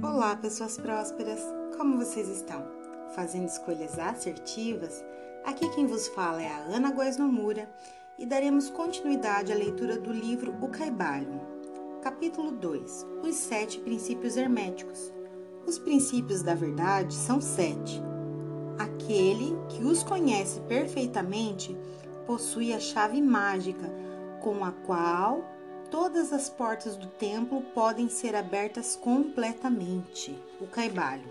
Olá, pessoas prósperas! Como vocês estão? Fazendo escolhas assertivas? Aqui quem vos fala é a Ana Góes Nomura e daremos continuidade à leitura do livro O Caibalion. Capítulo 2 Os Sete Princípios Herméticos. Os princípios da verdade são sete. Aquele que os conhece perfeitamente possui a chave mágica com a qual todas as portas do templo podem ser abertas completamente. O Caibalho.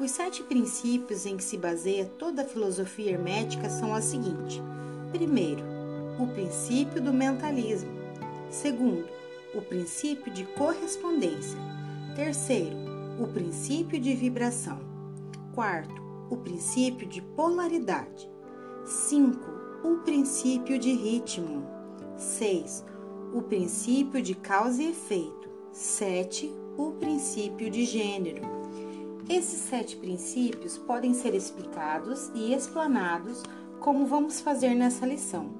Os sete princípios em que se baseia toda a filosofia hermética são os seguintes: primeiro, o princípio do mentalismo. Segundo, o princípio de correspondência. Terceiro, o princípio de vibração. Quarto, o princípio de polaridade. Cinco, o princípio de ritmo. Seis, o princípio de causa e efeito. 7. O princípio de gênero. Esses sete princípios podem ser explicados e explanados como vamos fazer nessa lição.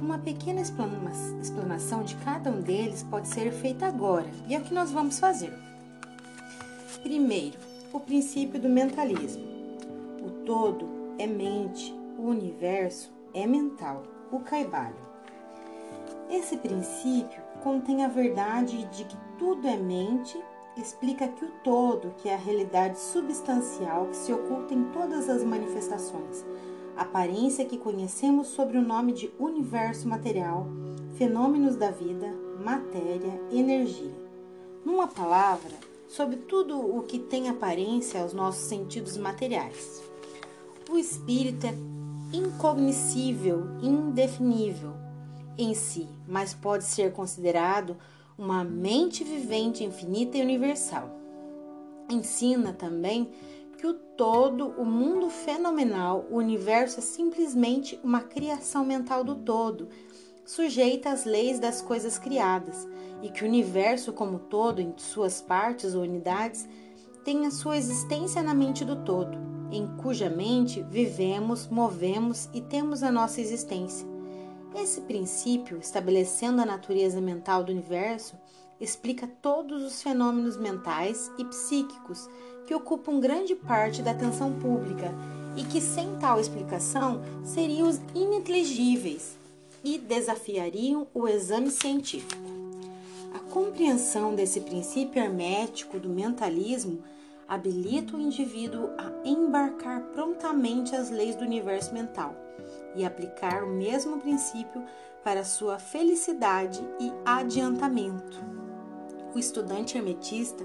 Uma pequena explanação de cada um deles pode ser feita agora, e é o que nós vamos fazer. Primeiro, o princípio do mentalismo. O todo é mente, o universo é mental, o caibalho. Esse princípio contém a verdade de que tudo é mente, explica que o todo, que é a realidade substancial que se oculta em todas as manifestações, aparência que conhecemos sob o nome de universo material, fenômenos da vida, matéria, energia. Numa palavra, sobre tudo o que tem aparência aos nossos sentidos materiais. O espírito é incognoscível, indefinível, em si, mas pode ser considerado uma mente vivente infinita e universal. Ensina também que o todo, o mundo fenomenal, o universo é simplesmente uma criação mental do todo, sujeita às leis das coisas criadas, e que o universo como todo, em suas partes ou unidades, tem a sua existência na mente do todo, em cuja mente vivemos, movemos e temos a nossa existência. Esse princípio, estabelecendo a natureza mental do universo, explica todos os fenômenos mentais e psíquicos que ocupam grande parte da atenção pública e que, sem tal explicação, seriam ininteligíveis e desafiariam o exame científico. A compreensão desse princípio hermético do mentalismo habilita o indivíduo a embarcar prontamente as leis do universo mental e aplicar o mesmo princípio para sua felicidade e adiantamento. O estudante hermetista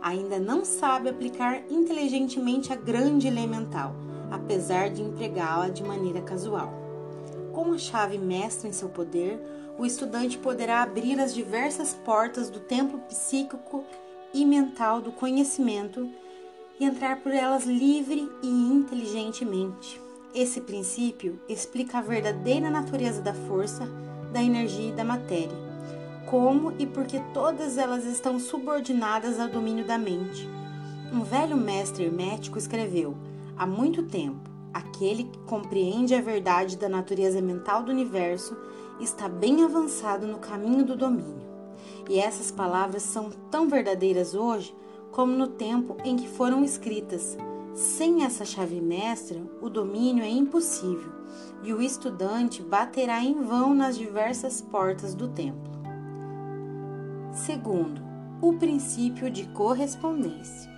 ainda não sabe aplicar inteligentemente a grande lei mental, apesar de empregá-la de maneira casual. Com a chave mestra em seu poder, o estudante poderá abrir as diversas portas do templo psíquico e mental do conhecimento e entrar por elas livre e inteligentemente. Esse princípio explica a verdadeira natureza da força, da energia e da matéria, como e por que todas elas estão subordinadas ao domínio da mente. Um velho mestre hermético escreveu: há muito tempo, aquele que compreende a verdade da natureza mental do universo está bem avançado no caminho do domínio. E essas palavras são tão verdadeiras hoje como no tempo em que foram escritas sem essa chave mestra, o domínio é impossível e o estudante baterá em vão nas diversas portas do templo. Segundo, o princípio de correspondência.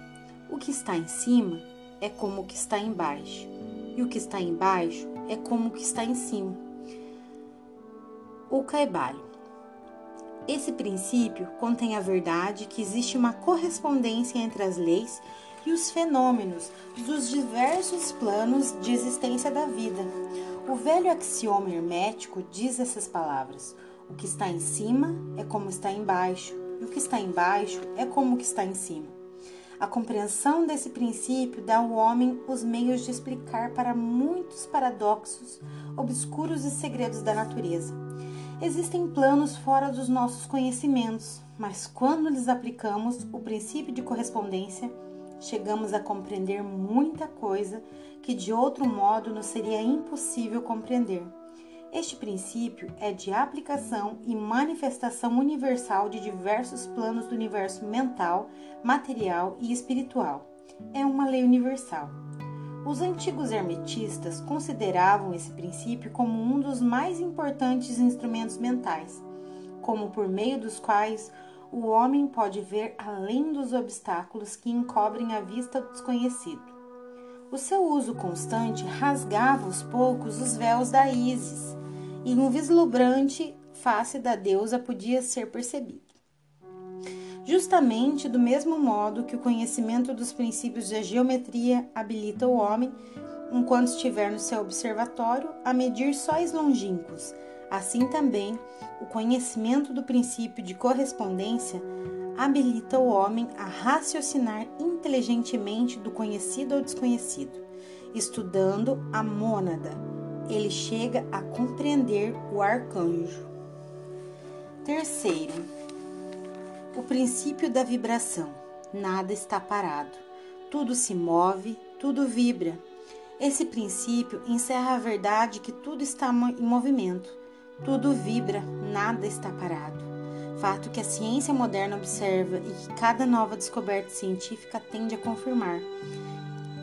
O que está em cima é como o que está embaixo, e o que está embaixo é como o que está em cima. O caibalho. Esse princípio contém a verdade que existe uma correspondência entre as leis e os fenômenos dos diversos planos de existência da vida. O velho axioma hermético diz essas palavras: o que está em cima é como está embaixo, e o que está embaixo é como o que está em cima. A compreensão desse princípio dá ao homem os meios de explicar para muitos paradoxos, obscuros e segredos da natureza. Existem planos fora dos nossos conhecimentos, mas quando lhes aplicamos o princípio de correspondência, chegamos a compreender muita coisa que de outro modo nos seria impossível compreender. Este princípio é de aplicação e manifestação universal de diversos planos do universo mental, material e espiritual. É uma lei universal. Os antigos hermetistas consideravam esse princípio como um dos mais importantes instrumentos mentais, como por meio dos quais o homem pode ver além dos obstáculos que encobrem a vista do desconhecido. O seu uso constante rasgava aos poucos os véus da Ísis, e um vislumbrante face da deusa podia ser percebido. Justamente do mesmo modo que o conhecimento dos princípios da geometria habilita o homem, enquanto estiver no seu observatório, a medir sóis longínquos, assim também o conhecimento do princípio de correspondência habilita o homem a raciocinar inteligentemente do conhecido ao desconhecido, estudando a mônada. Ele chega a compreender o arcanjo. Terceiro, o princípio da vibração. Nada está parado. Tudo se move, tudo vibra. Esse princípio encerra a verdade que tudo está em movimento, tudo vibra, nada está parado. Fato que a ciência moderna observa e que cada nova descoberta científica tende a confirmar.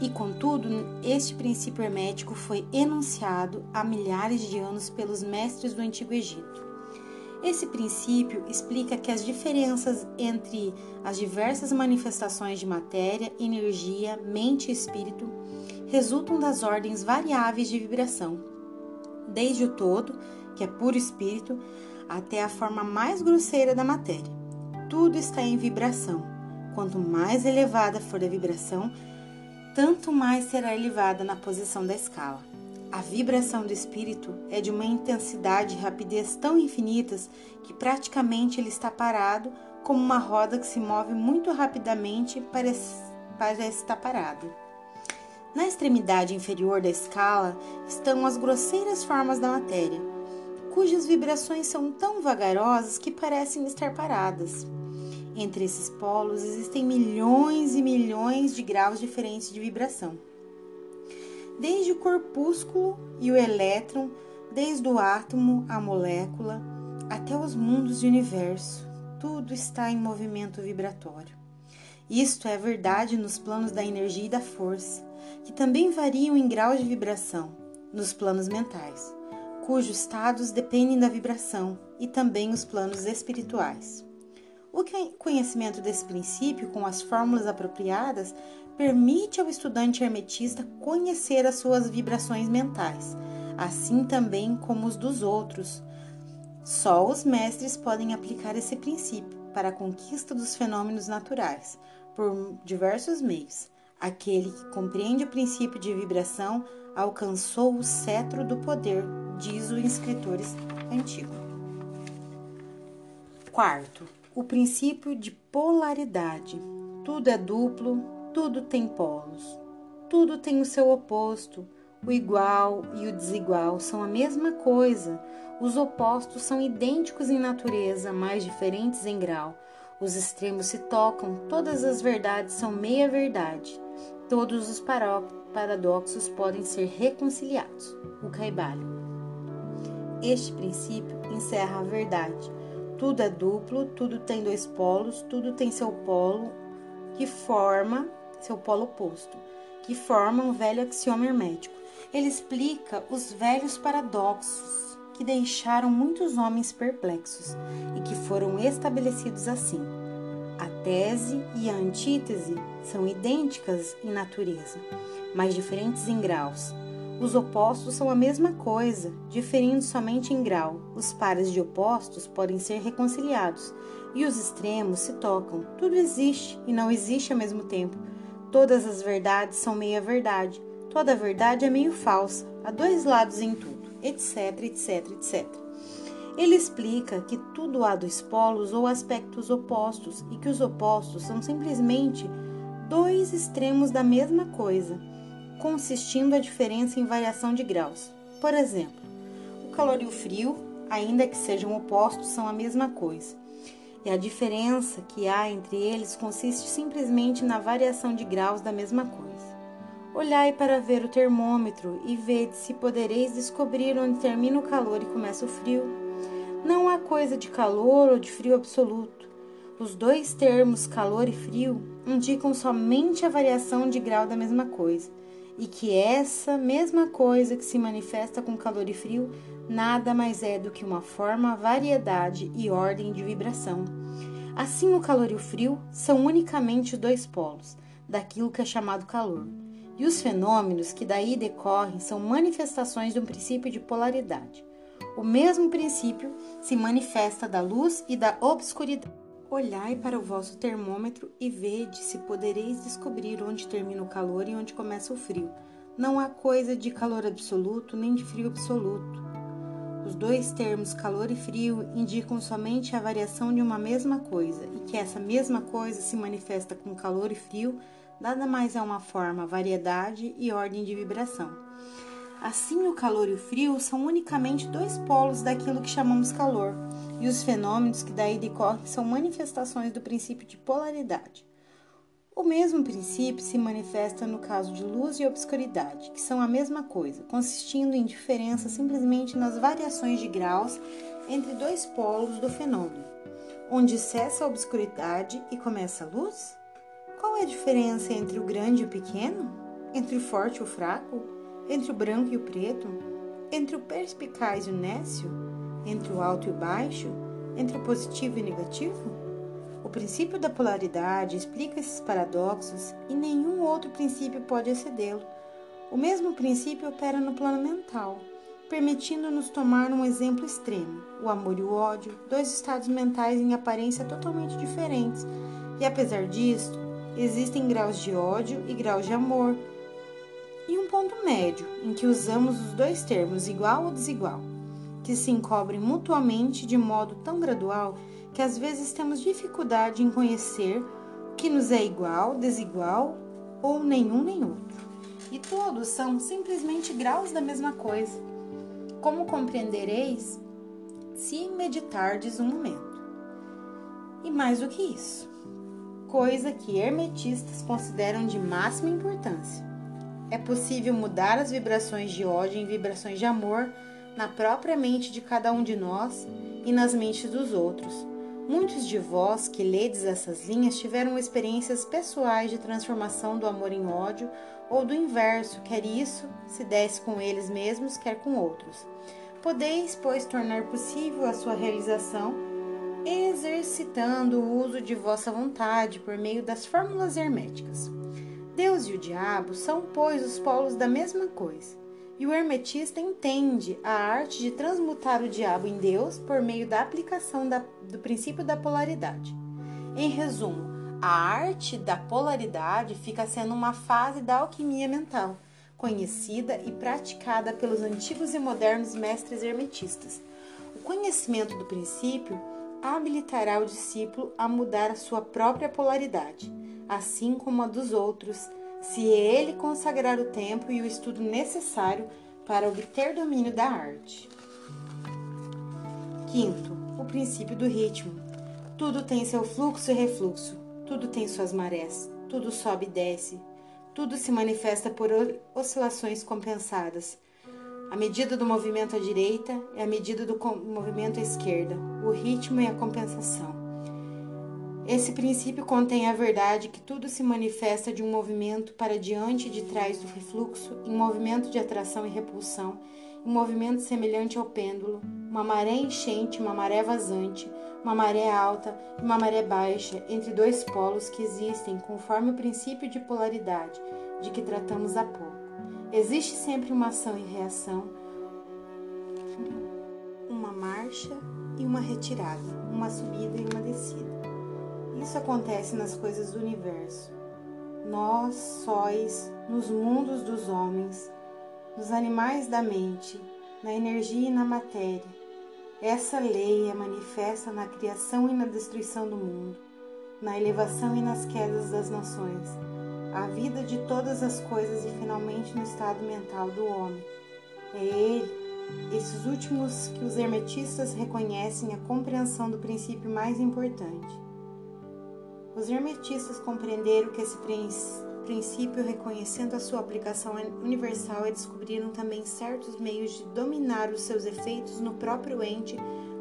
E contudo, este princípio hermético foi enunciado há milhares de anos pelos mestres do Antigo Egito. Esse princípio explica que as diferenças entre as diversas manifestações de matéria, energia, mente e espírito resultam das ordens variáveis de vibração, desde o todo, que é puro espírito, até a forma mais grosseira da matéria. Tudo está em vibração. Quanto mais elevada for a vibração, tanto mais será elevada na posição da escala. A vibração do espírito é de uma intensidade e rapidez tão infinitas que praticamente ele está parado como uma roda que se move muito rapidamente parece, parece estar parado. Na extremidade inferior da escala estão as grosseiras formas da matéria, cujas vibrações são tão vagarosas que parecem estar paradas. Entre esses polos existem milhões e milhões de graus diferentes de vibração desde o corpúsculo e o elétron, desde o átomo, a molécula, até os mundos de universo, tudo está em movimento vibratório. Isto é verdade nos planos da energia e da força, que também variam em graus de vibração, nos planos mentais, cujos estados dependem da vibração, e também os planos espirituais. O conhecimento desse princípio, com as fórmulas apropriadas, permite ao estudante hermetista conhecer as suas vibrações mentais, assim também como os dos outros. Só os mestres podem aplicar esse princípio para a conquista dos fenômenos naturais, por diversos meios. Aquele que compreende o princípio de vibração alcançou o cetro do poder, diz o escritor antigo. Quarto, o princípio de polaridade. Tudo é duplo, tudo tem polos, tudo tem o seu oposto. O igual e o desigual são a mesma coisa. Os opostos são idênticos em natureza, mas diferentes em grau. Os extremos se tocam, todas as verdades são meia-verdade. Todos os paradoxos podem ser reconciliados. O Caibalho. Este princípio encerra a verdade. Tudo é duplo, tudo tem dois polos, tudo tem seu polo que forma seu polo oposto, que forma um velho axioma hermético. Ele explica os velhos paradoxos que deixaram muitos homens perplexos e que foram estabelecidos assim. Tese e a antítese são idênticas em natureza, mas diferentes em graus. Os opostos são a mesma coisa, diferindo somente em grau. Os pares de opostos podem ser reconciliados e os extremos se tocam. Tudo existe e não existe ao mesmo tempo Todas as verdades são meia-verdade. Toda verdade é meio falsa. Há dois lados em tudo, etc, etc, etc. Ele explica que tudo há dois polos ou aspectos opostos e que os opostos são simplesmente dois extremos da mesma coisa, consistindo a diferença em variação de graus. Por exemplo, o calor e o frio, ainda que sejam opostos, são a mesma coisa e a diferença que há entre eles consiste simplesmente na variação de graus da mesma coisa. Olhai para ver o termômetro e vede se podereis descobrir onde termina o calor e começa o frio. Não há coisa de calor ou de frio absoluto. Os dois termos calor e frio indicam somente a variação de grau da mesma coisa, e que essa mesma coisa que se manifesta com calor e frio nada mais é do que uma forma, variedade e ordem de vibração. Assim, o calor e o frio são unicamente dois polos daquilo que é chamado calor. E os fenômenos que daí decorrem são manifestações de um princípio de polaridade. O mesmo princípio se manifesta da luz e da obscuridade. Olhai para o vosso termômetro e vede se podereis descobrir onde termina o calor e onde começa o frio. Não há coisa de calor absoluto nem de frio absoluto. Os dois termos calor e frio indicam somente a variação de uma mesma coisa, e que essa mesma coisa se manifesta com calor e frio, nada mais é uma forma, variedade e ordem de vibração. Assim, o calor e o frio são unicamente dois polos daquilo que chamamos calor, e os fenômenos que daí decorrem são manifestações do princípio de polaridade. O mesmo princípio se manifesta no caso de luz e obscuridade, que são a mesma coisa, consistindo em diferença simplesmente nas variações de graus entre dois polos do fenômeno, onde cessa a obscuridade e começa a luz? Qual é a diferença entre o grande e o pequeno? Entre o forte e o fraco? Entre o branco e o preto? Entre o perspicaz e o nécio? Entre o alto e o baixo? Entre o positivo e o negativo? O princípio da polaridade explica esses paradoxos e nenhum outro princípio pode excedê-lo. O mesmo princípio opera no plano mental, permitindo-nos tomar um exemplo extremo: o amor e o ódio, dois estados mentais em aparência totalmente diferentes. E apesar disto, existem graus de ódio e graus de amor, e um ponto médio em que usamos os dois termos igual ou desigual, que se encobrem mutuamente de modo tão gradual que às vezes temos dificuldade em conhecer o que nos é igual, desigual ou nenhum nem outro. E todos são simplesmente graus da mesma coisa. Como compreendereis se meditardes um momento? E mais do que isso, coisa que hermetistas consideram de máxima importância. É possível mudar as vibrações de ódio em vibrações de amor na própria mente de cada um de nós e nas mentes dos outros Muitos de vós que ledes essas linhas tiveram experiências pessoais de transformação do amor em ódio ou do inverso, quer isso se desse com eles mesmos, quer com outros. Podeis, pois, tornar possível a sua realização exercitando o uso de vossa vontade por meio das fórmulas herméticas. Deus e o diabo são, pois, os polos da mesma coisa. E o hermetista entende a arte de transmutar o diabo em Deus por meio da aplicação da, do princípio da polaridade. Em resumo, a arte da polaridade fica sendo uma fase da alquimia mental, conhecida e praticada pelos antigos e modernos mestres hermetistas. O conhecimento do princípio habilitará o discípulo a mudar a sua própria polaridade, assim como a dos outros se ele consagrar o tempo e o estudo necessário para obter domínio da arte. Quinto, o princípio do ritmo. Tudo tem seu fluxo e refluxo, tudo tem suas marés, tudo sobe e desce, tudo se manifesta por oscilações compensadas. A medida do movimento à direita é a medida do movimento à esquerda, o ritmo é a compensação. Esse princípio contém a verdade que tudo se manifesta de um movimento para diante e de trás do refluxo, em movimento de atração e repulsão, um movimento semelhante ao pêndulo, uma maré enchente, uma maré vazante, uma maré alta e uma maré baixa, entre dois polos que existem conforme o princípio de polaridade de que tratamos há pouco. Existe sempre uma ação e reação, uma marcha e uma retirada, uma subida e uma descida. Isso acontece nas coisas do universo. Nós sóis nos mundos dos homens, nos animais da mente, na energia e na matéria. Essa lei é manifesta na criação e na destruição do mundo, na elevação e nas quedas das nações, a vida de todas as coisas e finalmente no estado mental do homem. É ele, esses últimos, que os hermetistas reconhecem a compreensão do princípio mais importante. Os hermetistas compreenderam que esse princípio, reconhecendo a sua aplicação universal, descobriram também certos meios de dominar os seus efeitos no próprio ente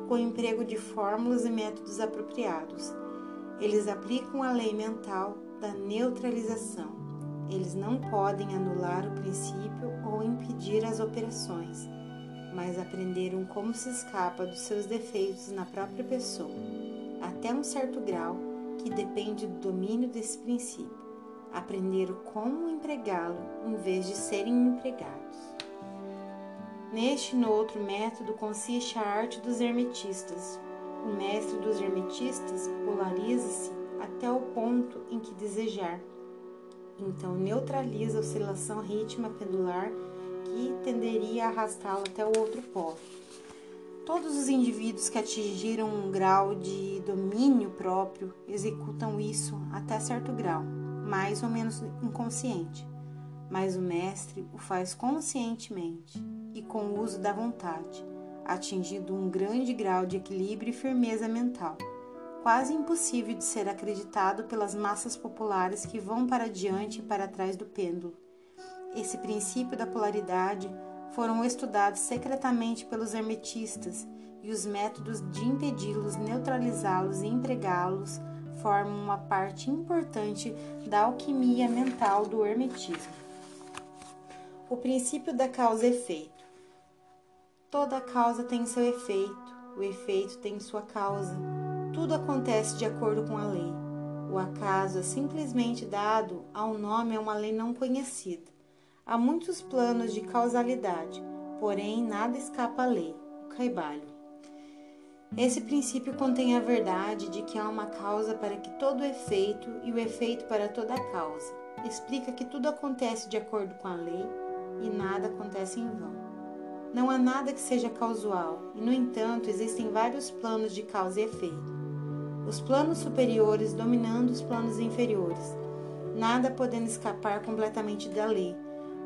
com o emprego de fórmulas e métodos apropriados. Eles aplicam a lei mental da neutralização. Eles não podem anular o princípio ou impedir as operações, mas aprenderam como se escapa dos seus defeitos na própria pessoa, até um certo grau que depende do domínio desse princípio. Aprenderam como empregá-lo em vez de serem empregados. Neste e no outro método consiste a arte dos hermetistas. O mestre dos hermetistas polariza-se até o ponto em que desejar. Então neutraliza a oscilação rítmica pendular que tenderia a arrastá-lo até o outro polo. Todos os indivíduos que atingiram um grau de domínio próprio executam isso até certo grau, mais ou menos inconsciente, mas o mestre o faz conscientemente e com o uso da vontade, atingindo um grande grau de equilíbrio e firmeza mental, quase impossível de ser acreditado pelas massas populares que vão para diante e para trás do pêndulo. Esse princípio da polaridade foram estudados secretamente pelos hermetistas e os métodos de impedi-los, neutralizá-los e empregá-los formam uma parte importante da alquimia mental do hermetismo. O princípio da causa e efeito. Toda causa tem seu efeito, o efeito tem sua causa. Tudo acontece de acordo com a lei. O acaso é simplesmente dado ao nome a uma lei não conhecida. Há muitos planos de causalidade, porém nada escapa à lei, o caibalho. Esse princípio contém a verdade de que há uma causa para que todo efeito e o efeito para toda causa. Explica que tudo acontece de acordo com a lei e nada acontece em vão. Não há nada que seja causal, e no entanto existem vários planos de causa e efeito. Os planos superiores dominando os planos inferiores, nada podendo escapar completamente da lei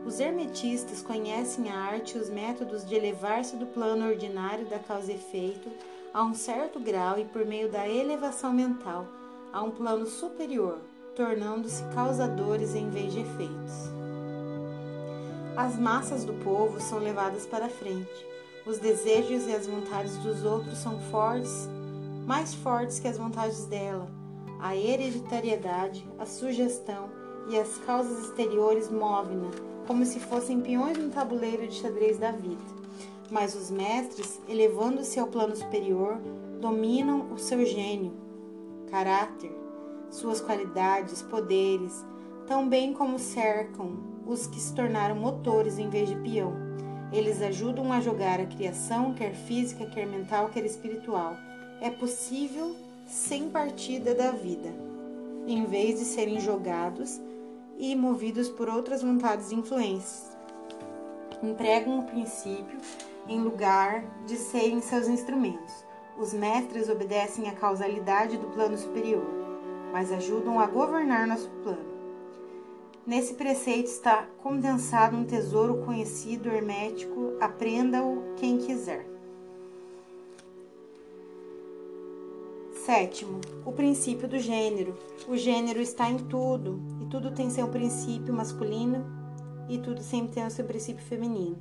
os hermetistas conhecem a arte e os métodos de elevar-se do plano ordinário da causa e efeito a um certo grau e por meio da elevação mental a um plano superior, tornando-se causadores em vez de efeitos. As massas do povo são levadas para frente. Os desejos e as vontades dos outros são fortes, mais fortes que as vontades dela. A hereditariedade, a sugestão e as causas exteriores movem-na como se fossem peões no tabuleiro de xadrez da vida. Mas os mestres, elevando-se ao plano superior, dominam o seu gênio, caráter, suas qualidades, poderes, tão bem como cercam os que se tornaram motores em vez de peão. Eles ajudam a jogar a criação, quer física, quer mental, quer espiritual. É possível sem partida da vida, em vez de serem jogados e movidos por outras vontades e influências. Empregam o princípio em lugar de serem seus instrumentos. Os mestres obedecem à causalidade do plano superior, mas ajudam a governar nosso plano. Nesse preceito está condensado um tesouro conhecido hermético, aprenda-o quem quiser. Sétimo, o princípio do gênero. O gênero está em tudo, e tudo tem seu princípio masculino, e tudo sempre tem o seu princípio feminino.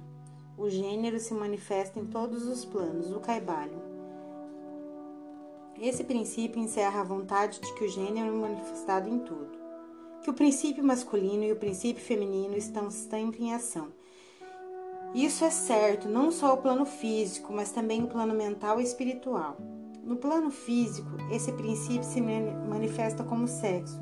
O gênero se manifesta em todos os planos, o caibalho. Esse princípio encerra a vontade de que o gênero é manifestado em tudo, que o princípio masculino e o princípio feminino estão sempre em ação. Isso é certo não só o plano físico, mas também o plano mental e espiritual. No plano físico, esse princípio se manifesta como sexo,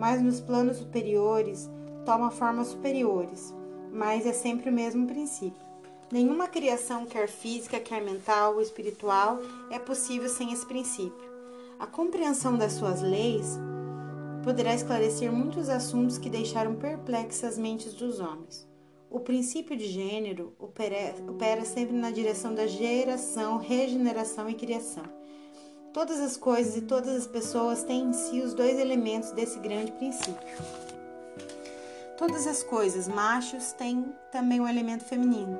mas nos planos superiores toma formas superiores, mas é sempre o mesmo princípio. Nenhuma criação, quer física, quer mental ou espiritual, é possível sem esse princípio. A compreensão das suas leis poderá esclarecer muitos assuntos que deixaram perplexas as mentes dos homens. O princípio de gênero opera, opera sempre na direção da geração, regeneração e criação. Todas as coisas e todas as pessoas têm em si os dois elementos desse grande princípio. Todas as coisas machos têm também o um elemento feminino.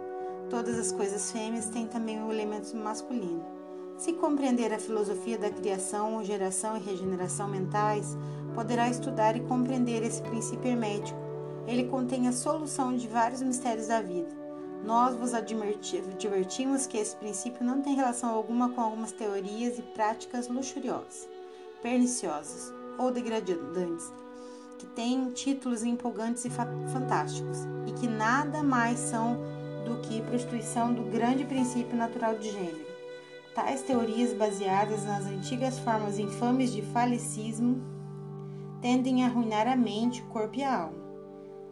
Todas as coisas fêmeas têm também o um elemento masculino. Se compreender a filosofia da criação, geração e regeneração mentais, poderá estudar e compreender esse princípio hermético. Ele contém a solução de vários mistérios da vida. Nós vos advertimos que esse princípio não tem relação alguma com algumas teorias e práticas luxuriosas, perniciosas ou degradantes, que têm títulos empolgantes e fantásticos e que nada mais são do que prostituição do grande princípio natural de gênero. Tais teorias, baseadas nas antigas formas infames de falicismo, tendem a arruinar a mente, o corpo e a alma.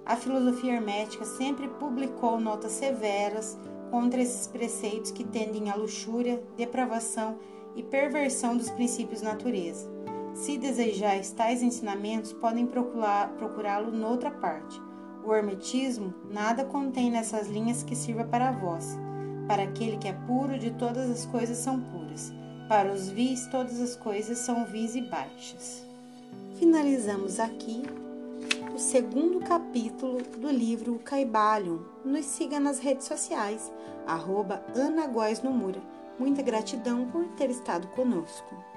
A filosofia hermética sempre publicou notas severas contra esses preceitos que tendem à luxúria, depravação e perversão dos princípios natureza. Se desejais tais ensinamentos, podem procurá-lo noutra parte o hermetismo nada contém nessas linhas que sirva para vós. Para aquele que é puro, de todas as coisas são puras. Para os vis, todas as coisas são vis e baixas. Finalizamos aqui o segundo capítulo do livro Caibalion. Nos siga nas redes sociais, arroba Ana Góes. Muita gratidão por ter estado conosco.